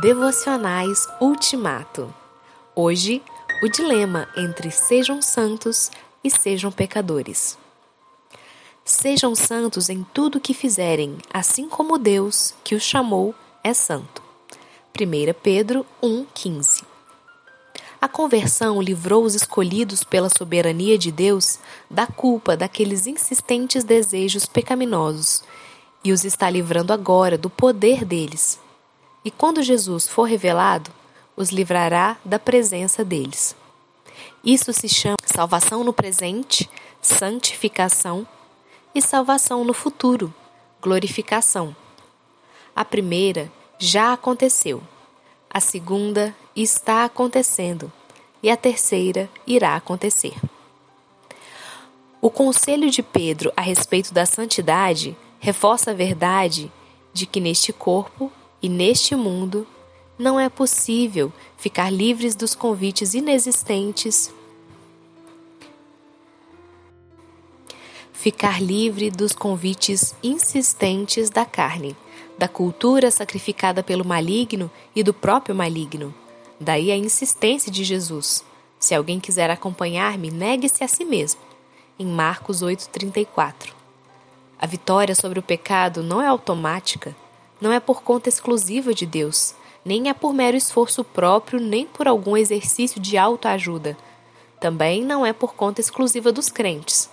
Devocionais Ultimato. Hoje, o dilema entre sejam santos e sejam pecadores. Sejam santos em tudo que fizerem, assim como Deus, que os chamou, é santo. 1 Pedro 1,15 A conversão livrou os escolhidos pela soberania de Deus da culpa daqueles insistentes desejos pecaminosos e os está livrando agora do poder deles e quando Jesus for revelado, os livrará da presença deles. Isso se chama salvação no presente, santificação, e salvação no futuro, glorificação. A primeira já aconteceu, a segunda está acontecendo e a terceira irá acontecer. O conselho de Pedro a respeito da santidade reforça a verdade de que neste corpo e neste mundo, não é possível ficar livres dos convites inexistentes, ficar livre dos convites insistentes da carne, da cultura sacrificada pelo maligno e do próprio maligno. Daí a insistência de Jesus. Se alguém quiser acompanhar-me, negue-se a si mesmo. Em Marcos 8:34. A vitória sobre o pecado não é automática, não é por conta exclusiva de Deus, nem é por mero esforço próprio, nem por algum exercício de autoajuda. Também não é por conta exclusiva dos crentes.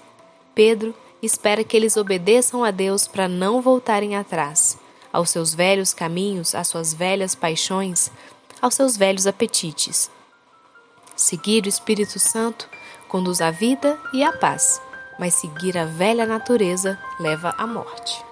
Pedro espera que eles obedeçam a Deus para não voltarem atrás, aos seus velhos caminhos, às suas velhas paixões, aos seus velhos apetites. Seguir o Espírito Santo conduz à vida e à paz, mas seguir a velha natureza leva à morte.